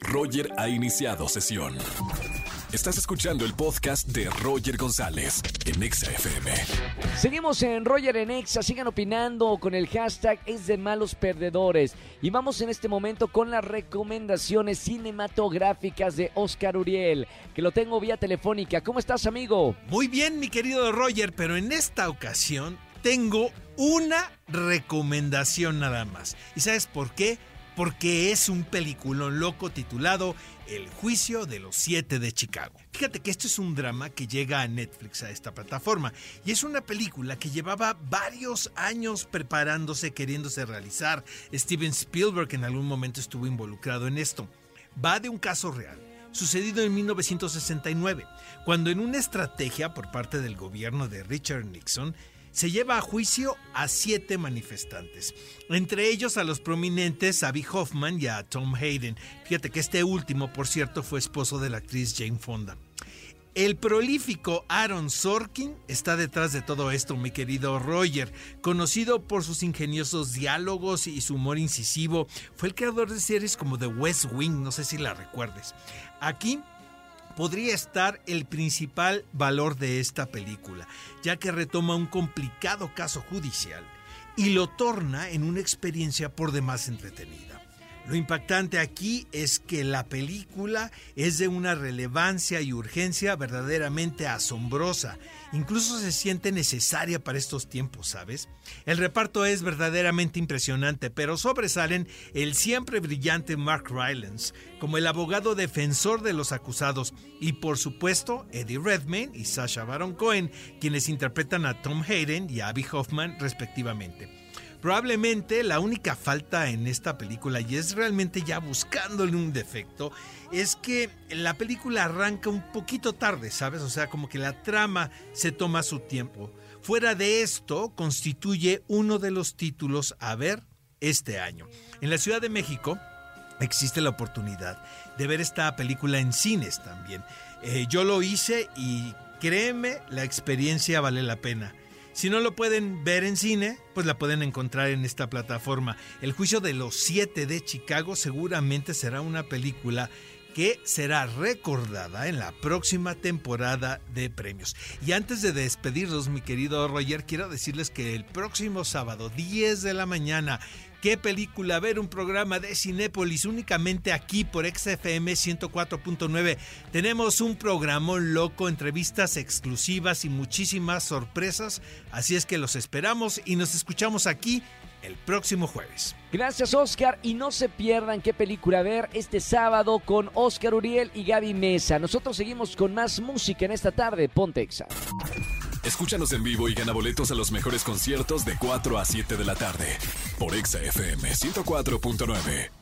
Roger ha iniciado sesión. Estás escuchando el podcast de Roger González en Exa FM. Seguimos en Roger en Exa, sigan opinando con el hashtag es de malos perdedores. Y vamos en este momento con las recomendaciones cinematográficas de Oscar Uriel, que lo tengo vía telefónica. ¿Cómo estás, amigo? Muy bien, mi querido Roger, pero en esta ocasión tengo una recomendación nada más. ¿Y sabes por qué? Porque es un peliculón loco titulado El juicio de los siete de Chicago. Fíjate que esto es un drama que llega a Netflix, a esta plataforma, y es una película que llevaba varios años preparándose, queriéndose realizar. Steven Spielberg en algún momento estuvo involucrado en esto. Va de un caso real sucedido en 1969, cuando en una estrategia por parte del gobierno de Richard Nixon se lleva a juicio a siete manifestantes, entre ellos a los prominentes Abby Hoffman y a Tom Hayden. Fíjate que este último, por cierto, fue esposo de la actriz Jane Fonda. El prolífico Aaron Sorkin está detrás de todo esto, mi querido Roger. Conocido por sus ingeniosos diálogos y su humor incisivo, fue el creador de series como The West Wing, no sé si la recuerdes. Aquí podría estar el principal valor de esta película, ya que retoma un complicado caso judicial y lo torna en una experiencia por demás entretenida. Lo impactante aquí es que la película es de una relevancia y urgencia verdaderamente asombrosa. Incluso se siente necesaria para estos tiempos, ¿sabes? El reparto es verdaderamente impresionante, pero sobresalen el siempre brillante Mark Rylance como el abogado defensor de los acusados y por supuesto Eddie Redmayne y Sasha Baron Cohen, quienes interpretan a Tom Hayden y a Abby Hoffman respectivamente. Probablemente la única falta en esta película, y es realmente ya buscándole un defecto, es que la película arranca un poquito tarde, ¿sabes? O sea, como que la trama se toma su tiempo. Fuera de esto, constituye uno de los títulos a ver este año. En la Ciudad de México existe la oportunidad de ver esta película en cines también. Eh, yo lo hice y créeme, la experiencia vale la pena. Si no lo pueden ver en cine, pues la pueden encontrar en esta plataforma. El juicio de los siete de Chicago seguramente será una película que será recordada en la próxima temporada de premios. Y antes de despedirnos, mi querido Roger, quiero decirles que el próximo sábado, 10 de la mañana, ¿Qué película ver? Un programa de Cinépolis únicamente aquí por XFM 104.9. Tenemos un programón loco, entrevistas exclusivas y muchísimas sorpresas. Así es que los esperamos y nos escuchamos aquí el próximo jueves. Gracias Oscar y no se pierdan qué película ver este sábado con Oscar Uriel y Gaby Mesa. Nosotros seguimos con más música en esta tarde. Pontexa. Escúchanos en vivo y gana boletos a los mejores conciertos de 4 a 7 de la tarde por Exa FM 104.9.